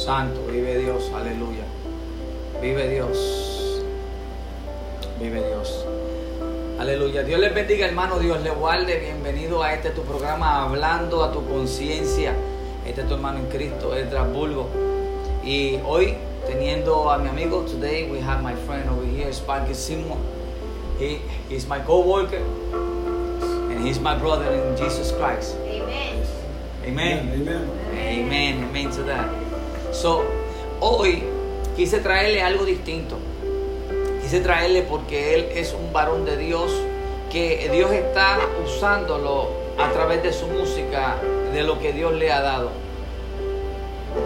Santo, vive Dios, aleluya. Vive Dios. Vive Dios. Aleluya. Dios les bendiga, hermano. Dios le guarde. Bienvenido a este tu programa, hablando a tu conciencia. Este es tu hermano en Cristo, Edras Bulgo. Y hoy, teniendo a mi amigo, today we have my friend over here, Sparky Simon. He is my co-worker and he's my brother in Jesus Christ. Amen. Amen. Amen. Amen, amen to that. So, hoy quise traerle algo distinto. Quise traerle porque él es un varón de Dios que Dios está usándolo a través de su música, de lo que Dios le ha dado.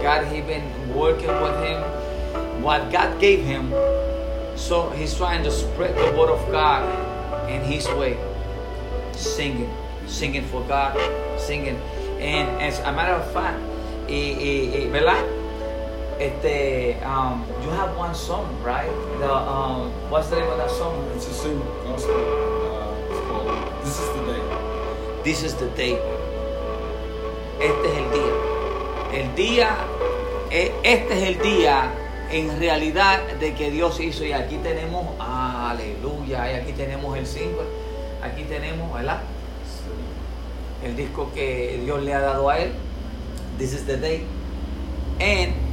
God he been working with him, what God gave him. So he's trying to spread the word of God in his way, singing, singing for God, singing. And as a matter of fact, y, ¿verdad? Este, um, you have one song, right? The, um, what's the name of that song? It's a single gospel. Uh, it's called This is the Day. This is the day. Este es el día. El día, eh, este es el día en realidad de que Dios hizo. Y aquí tenemos, aleluya, y aquí tenemos el single. Aquí tenemos, ¿verdad? El disco que Dios le ha dado a él. This is the day. And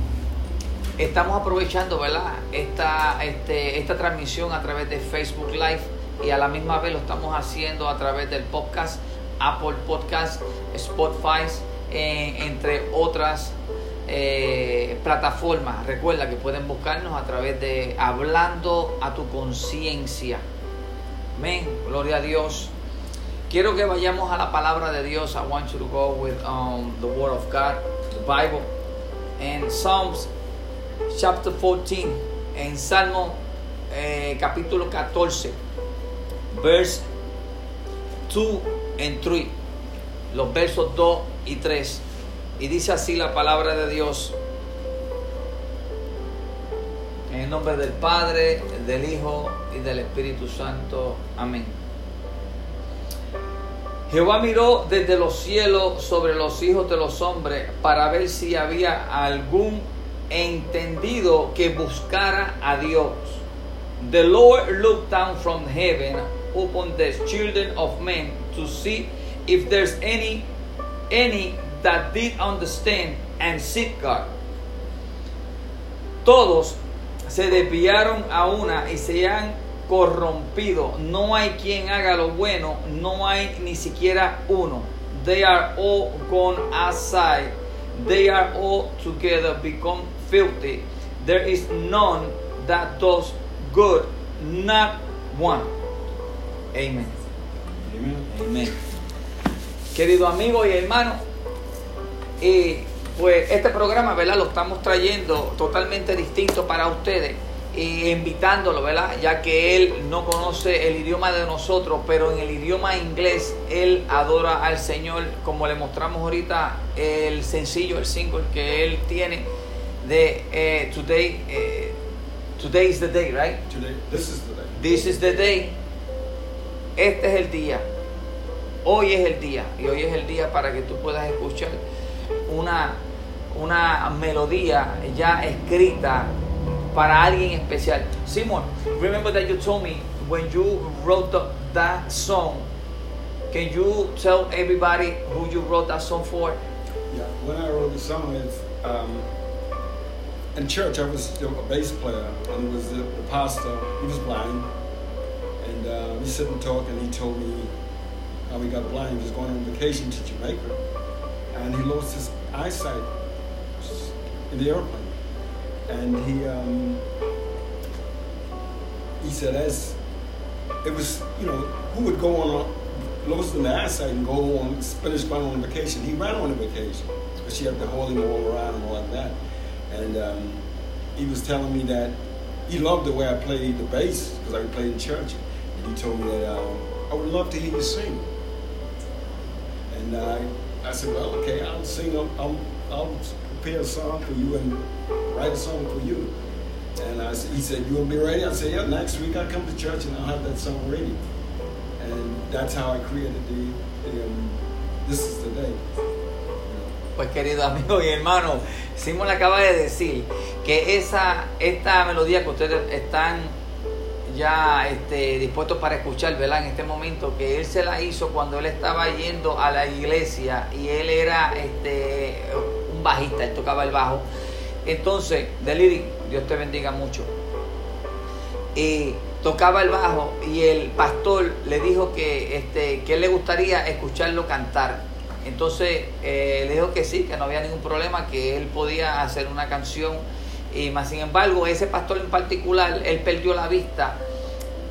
estamos aprovechando, ¿verdad? Esta, este, esta transmisión a través de Facebook Live y a la misma vez lo estamos haciendo a través del podcast, Apple Podcast, Spotify, entre otras eh, plataformas. Recuerda que pueden buscarnos a través de Hablando a tu conciencia. Amén. Gloria a Dios. Quiero que vayamos a la palabra de Dios. I want you to go with um, the Word of God, the Bible, and Psalms chapter 14, en Salmo eh, capítulo 14, verse 2 and 3, los versos 2 y 3. Y dice así la palabra de Dios. En el nombre del Padre, del Hijo y del Espíritu Santo. Amén. Jehová miró desde los cielos sobre los hijos de los hombres para ver si había algún entendido que buscara a Dios. The Lord looked down from heaven upon the children of men to see if there's any any that did understand and seek God. Todos se desviaron a una y se han corrompido. No hay quien haga lo bueno, no hay ni siquiera uno. They are all gone aside. They are all together become filthy. There is none that does good, not one. Amen. Amen. Amén. Querido amigo y hermano, y pues este programa, ¿verdad? Lo estamos trayendo totalmente distinto para ustedes y invitándolo, ¿verdad? Ya que él no conoce el idioma de nosotros, pero en el idioma inglés él adora al Señor, como le mostramos ahorita el sencillo, el single que él tiene de eh, Today, eh, Today is the day, right? Today, this is the day. This is the day. Este es el día. Hoy es el día. Y hoy es el día para que tú puedas escuchar una, una melodía ya escrita para alguien especial. Simon, remember that you told me when you wrote the, that song. Can you tell everybody who you wrote that song for? Yeah, when I wrote the song, it's, um, in church I was a bass player, and it was the, the pastor, he was blind, and uh, we sit and talk, and he told me how he got blind. He was going on vacation to Jamaica, and he lost his eyesight in the airplane. And he, um, he said, as it was, you know, who would go on a, lost in the eyesight and go on, finish going on vacation? He ran on a vacation, but she had to hold him all around and all like that. And um, he was telling me that he loved the way I played the bass because I played in church. And he told me that um, I would love to hear you sing. And uh, I said, well, okay, I'll sing. I'll, I'll, I'll prepare a song for you and write a song for you. And I, he said, you will be ready? I said, yeah, next week I'll come to church and I'll have that song ready. And that's how I created the, the um, This is the Day. Pues querido amigo y hermano, Simón acaba de decir que esa, esta melodía que ustedes están ya este, dispuestos para escuchar, ¿verdad? En este momento, que él se la hizo cuando él estaba yendo a la iglesia y él era este, un bajista, él tocaba el bajo. Entonces, Deliri, Dios te bendiga mucho. Y tocaba el bajo y el pastor le dijo que, este, que él le gustaría escucharlo cantar. Entonces eh, le dijo que sí, que no había ningún problema, que él podía hacer una canción. Y más sin embargo, ese pastor en particular, él perdió la vista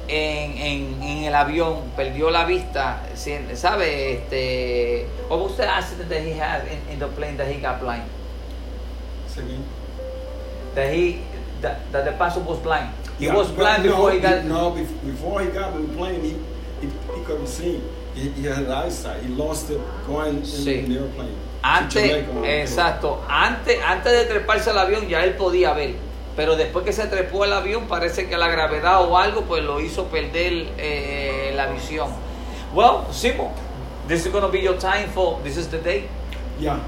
en, en, en el avión, perdió la vista, ¿sabe? Este, what was the accident that he had in, in the plane that he got blind? Second. That he, that, that the pastor was blind. He Yeah, was blind no, before he got. No, bef- before he got on the plane, he, he, he couldn't see. He, he had eyesight. He lost it going in, Sí. in the airplane. to Antes, exacto, antes, antes de treparse al avión ya él podía ver, pero después que se trepó al avión parece que la gravedad o algo pues lo hizo perder eh, la visión. Well, Simo, this is going to be your time for, this is the day. Yeah,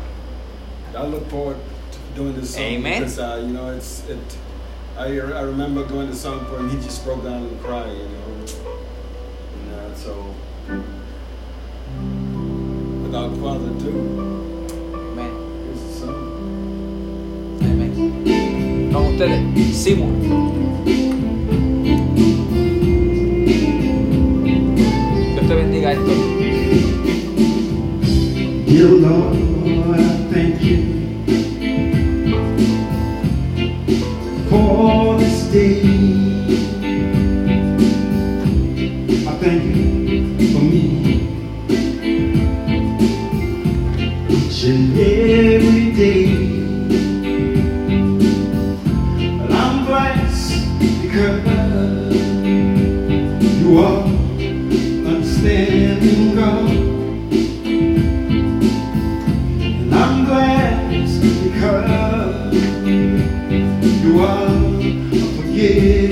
I look forward to doing this song Amen. because uh, you know it's it. I, I remember going to song for him. He just broke down and cried, you know. And uh, so, with Father too. Amen. He's the Son. Amen. Con ustedes, Simon. Dios te bendiga esto. You know. her. You are forgiven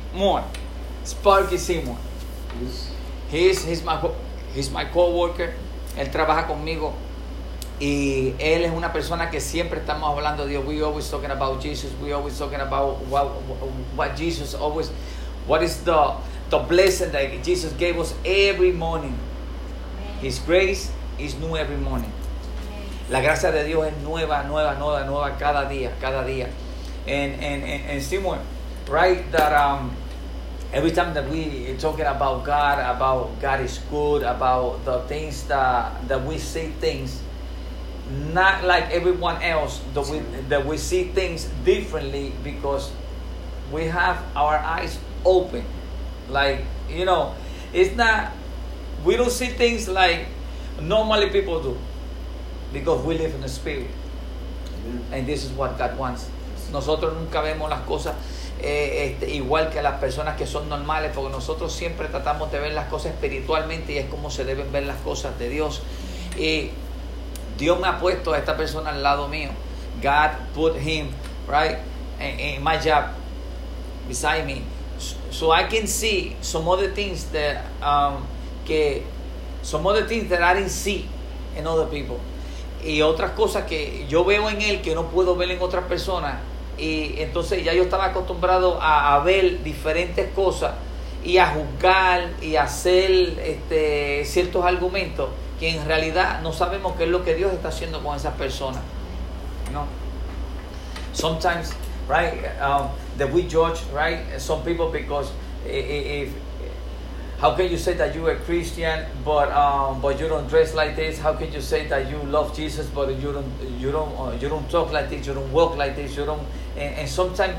Seymour. Sparky Seymour. He's, he's, my, he's my coworker. Él trabaja conmigo. Y él es una persona que siempre estamos hablando de Dios. We always talking about Jesus. We always talking about what, what Jesus always, what is the, the blessing that Jesus gave us every morning. His grace is new every morning. La gracia de Dios es nueva, nueva, nueva, nueva cada día, cada día. And and and, and Seymour, right? That um, every time that we talking about God, about God is good, about the things that that we see things, not like everyone else. That we that we see things differently because we have our eyes open. Like you know, it's not. We don't see things like normally people do because we live in the spirit. And this is what God wants. Nosotros nunca vemos las cosas eh, este, igual que las personas que son normales, porque nosotros siempre tratamos de ver las cosas espiritualmente y es como se deben ver las cosas de Dios. Y Dios me ha puesto a esta persona al lado mío. God put him right in, my job beside me, so, so I can see some other things that um, que some other things that I didn't see in other people y otras cosas que yo veo en él que no puedo ver en otras personas y entonces ya yo estaba acostumbrado a, ver diferentes cosas y a juzgar y a hacer este, ciertos argumentos que en realidad no sabemos qué es lo que Dios está haciendo con esas personas ¿no? sometimes right um, that we judge right some people because i- i- if how can you say that you're a Christian but um, but you don't dress like this? How can you say that you love Jesus but you don't you don't uh, you don't talk like this? You don't walk like this? You don't and, and sometimes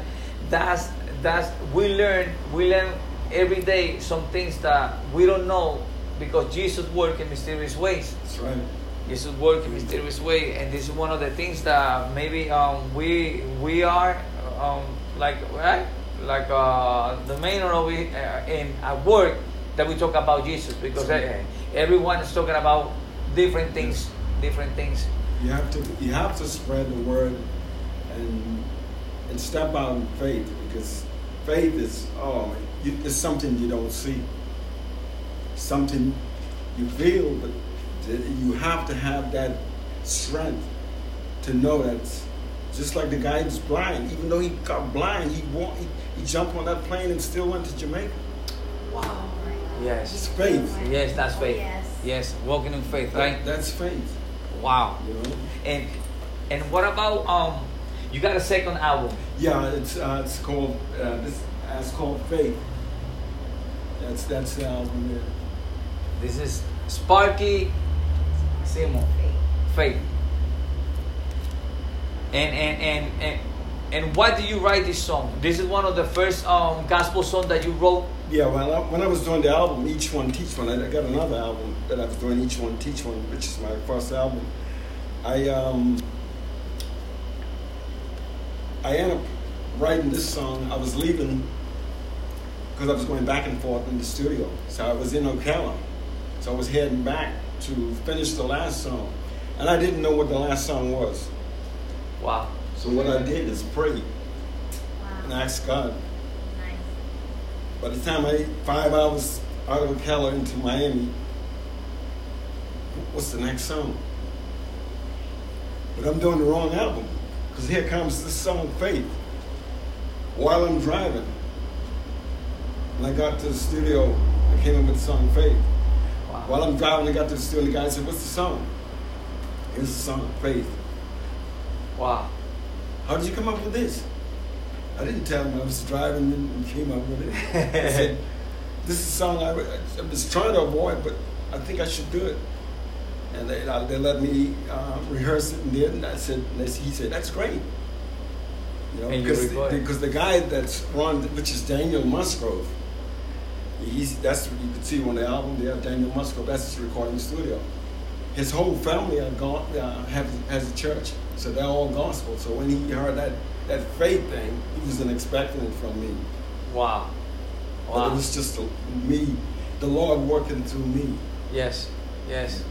that's that's we learn we learn every day some things that we don't know because Jesus work in mysterious ways. That's right. Jesus work in mysterious way, and this is one of the things that maybe um, we we are um, like right like uh, the main it uh, in at work that we talk about Jesus because uh, everyone is talking about different things, different things. You have to you have to spread the word and and step out in faith because faith is oh you, it's something you don't see, something you feel, but you have to have that strength to know that. Just like the guy who's blind, even though he got blind, he, wa- he he jumped on that plane and still went to Jamaica. Wow. It's Yes. faith. Yes, that's faith. Yes. Yes, walking in faith, right? That's faith. Wow. You know. And and what about um? You got a second album. Yeah, it's uh, it's called uh, this. Uh, it's called Faith. That's that's the album there. This is Sparky Seymour. Faith. And and and and and why did you write this song? This is one of the first um gospel songs that you wrote. Yeah, well, I, when I was doing the album, each one teach one. I, I got another album that I was doing, each one teach one, which is my first album. I um I ended up writing this song. I was leaving because I was going back and forth in the studio. So I was in Ocala, so I was heading back to finish the last song, and I didn't know what the last song was. Wow. So what I did is pray and ask God. By the time I five hours out of Ocala into Miami, what's the next song? But I'm doing the wrong album because here comes this song, Faith. While I'm driving, and I got to the studio, I came in with the song Faith. Wow. While I'm driving, I got to the studio, and the guy said, What's the song? Here's the song, Faith. Wow. How did you come up with this? I didn't tell him I was driving and came up with it. I said, This is a song I, I was trying to avoid, but I think I should do it. And they, uh, they let me uh, rehearse it and did, and I said, he said, That's great. You know, because, recorded. because the guy that's run, which is Daniel Musgrove, he's that's what you can see on the album there. Daniel Musgrove, that's his recording studio. His whole family are gone, uh, have has a church, so they're all gospel. So when he heard that that faith thing, he wasn't expecting it from me. Wow. But Wow. it was just me, the Lord working through me. Yes. Yes.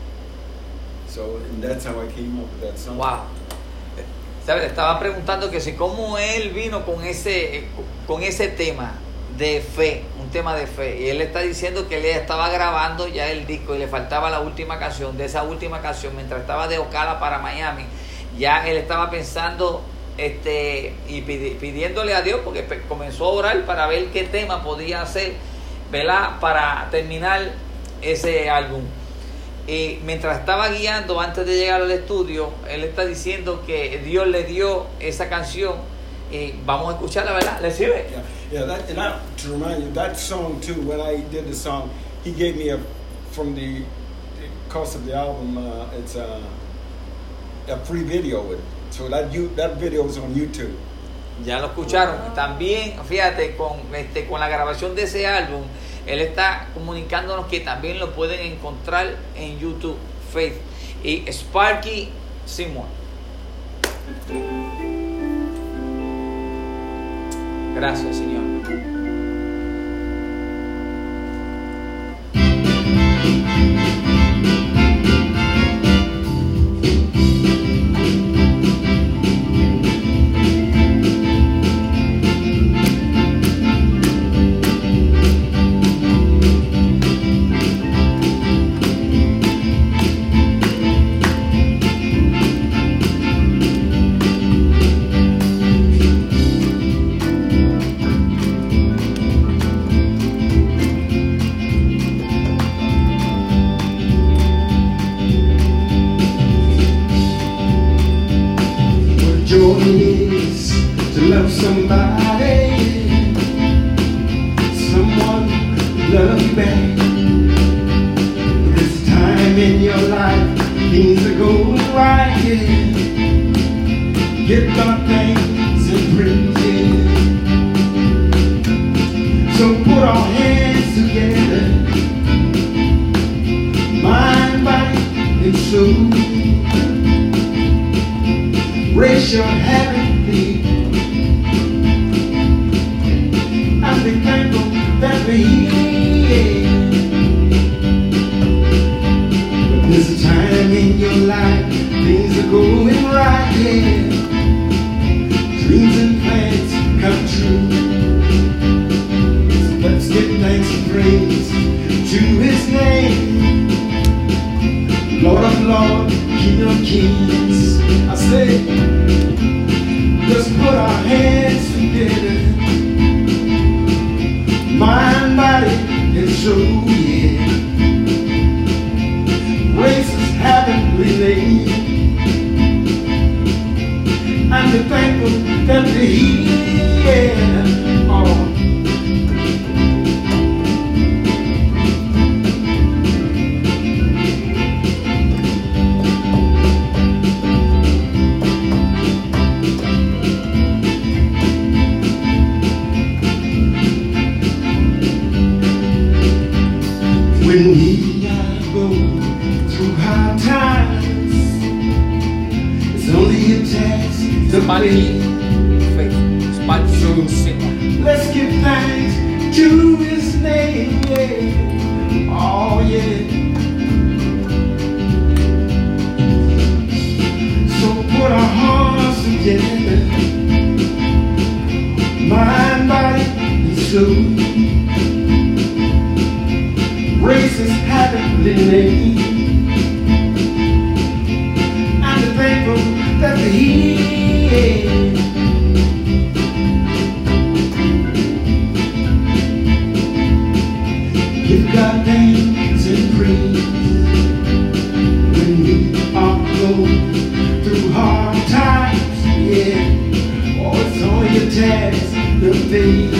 So and that's how I came up with that song. Wow. ¿Sabes? Estaba preguntando que si cómo él vino con ese, con ese tema de fe, un tema de fe. Y él está diciendo que él estaba grabando ya el disco y le faltaba la última canción. De esa última canción, mientras estaba de Ocala para Miami, ya él estaba pensando este y pidi- pidiéndole a Dios, porque comenzó a orar para ver qué tema podía hacer, ¿verdad? Para terminar ese álbum. Y mientras estaba guiando antes de llegar al estudio, él está diciendo que Dios le dio esa canción y vamos a escucharla, ¿verdad? ¿Le sirve? Yeah, yeah. That, and I, to remind you, that song too. When I did the song, he gave me a from the, the cost of the album. Uh, it's a, a free video with it. So that you that video is on YouTube. Ya lo escucharon. También, fíjate, con, este, con la grabación de ese álbum, él está comunicándonos que también lo pueden encontrar en YouTube, Faith. Y Sparky Seymour. Gracias, Señor. Love you back. This time in your life, things are going right. Yeah. Give God thanks and praise. Yeah. So put our hands together, mind, body, and soul. Raise your heavenly I say, let's put our hands together. Mind, body, and soul, yeah. Heavenly name. And be thankful that we're here. Through hard times, it's only a test to Sparky faith. Faith. Sparky Seymour. Let's give thanks to His name. Yeah. Oh yeah. So put our hearts together, mind, body, and soul. Raise His heavenly name. Here. Give God and praise when we are going through hard times. Yeah, oh, it's on your task, the faith.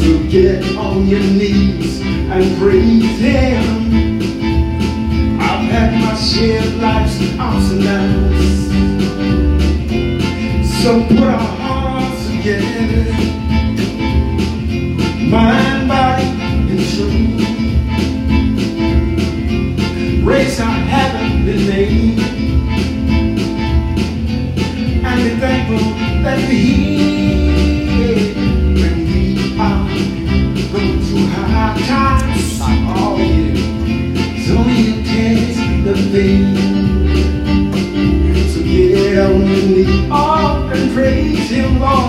So get on your knees and praise Him. I've had my share of life's ups and downs. So put our hearts together, mind, body, and soul. Raise our heavenly name, and be thankful that we're here we are going times. Oh yeah, it's only the faith. So get on your praise Him, Lord.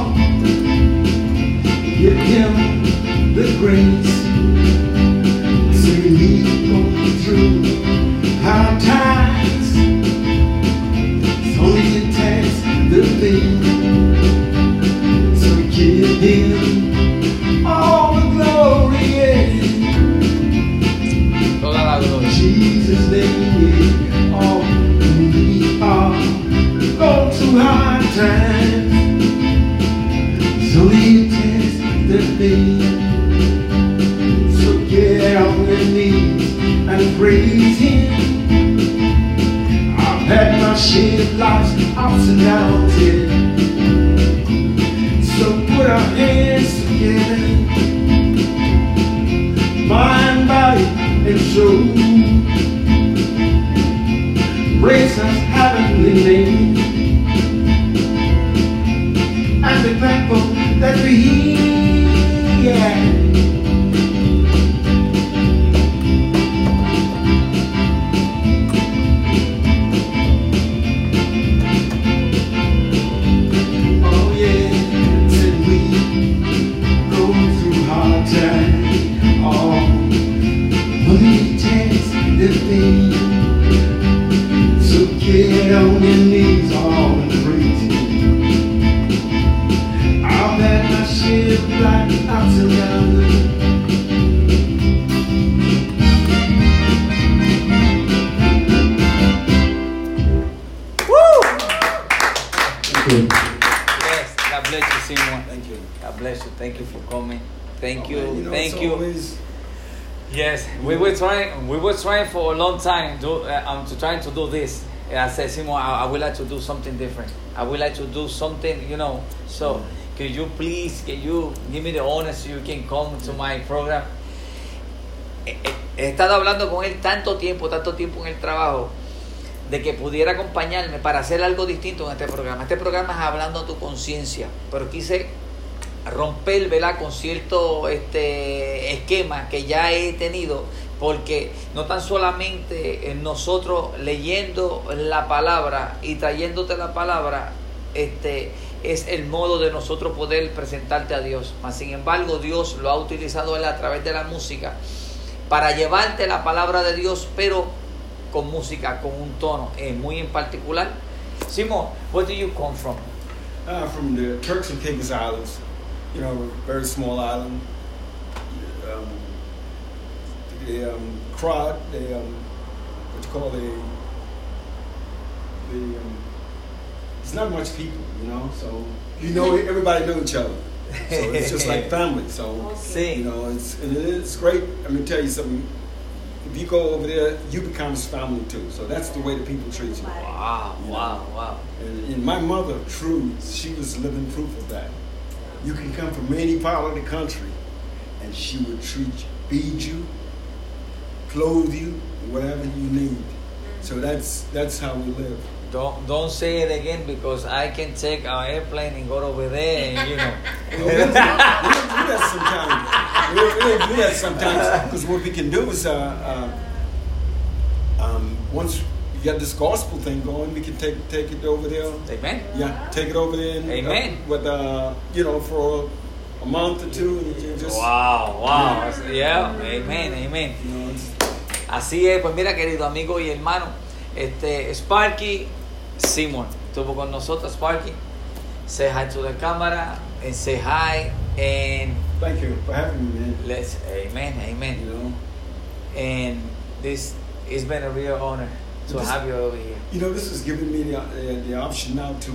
show Thank you for coming. Thank you. Know, Thank you. always- Yes, we were trying. We were trying for a long time. Uh, um, to trying to do this. And I said, Simon, I, I would like to do something different. I would like to do something, you know. So, could you please, can you give me the honor so you can come to my program? He, he- he estado hablando con él tanto tiempo, tanto tiempo en el trabajo, de que pudiera acompañarme para hacer algo distinto en este programa. Este programa es hablando a tu conciencia, pero quise romper ¿verdad? con cierto este, esquema que ya he tenido, porque no tan solamente en nosotros leyendo la palabra y trayéndote la palabra, este, es el modo de nosotros poder presentarte a Dios. Mas, sin embargo, Dios lo ha utilizado a través de la música para llevarte la palabra de Dios, pero con música, con un tono eh, muy en particular. Simon, where do you come from? Uh, Turks and Islands, you know, very small island. Um, the um, crowd, the um, what you call the the um, it's not much people, you know, so you know everybody knows each other. So it's just like family. So Sí. you know, it's and it is great. Let me tell you something. If you go over there, you become family too. So that's the way the people treat you. Wow, wow, wow. And, and my mother, true, she was living proof of that. You can come from any part of the country, and she would treat you, feed you, clothe you, whatever you need. So that's that's how we live. Don't don't say it again because I can take our airplane and go over there and you know. We don't, we don't do that sometimes. We don't, we don't that sometimes because what we can do is, uh, uh, get this gospel thing going, we can take take it over there. Amen. Yeah, take it over there. And, Amen. Uh, with uh, you know, for a month or two, and just Wow, wow. Yeah, amen, amen. you know, Así es, pues mira, querido amigo y hermano, este Sparky Simon estuvo con nosotros, Sparky. Say hi to the camera and say hi And Thank you for having me, man. let's, amen, amen. You know, And this, it's been a real honor to This- have you over here. you know, this is giving me the uh, the option now to,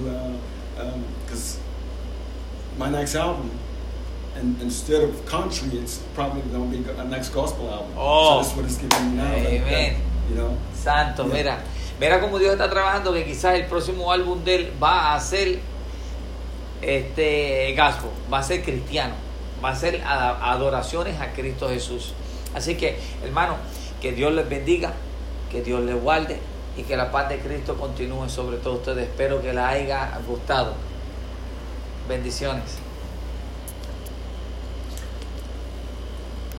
because my next album, and instead of country, it's probably going to be a next gospel album. Oh. so that's what it's giving me now. that- that, Amen. you know, Santo, Yeah. mira, mira cómo Dios está trabajando que quizás el próximo álbum de él va a ser este gospel, va a ser cristiano, va a ser adoraciones a Cristo Jesús. Así que, hermano, que Dios les bendiga, que Dios les guarde y que la paz de Cristo continúe sobre todos ustedes. Espero que les haya gustado. Bendiciones.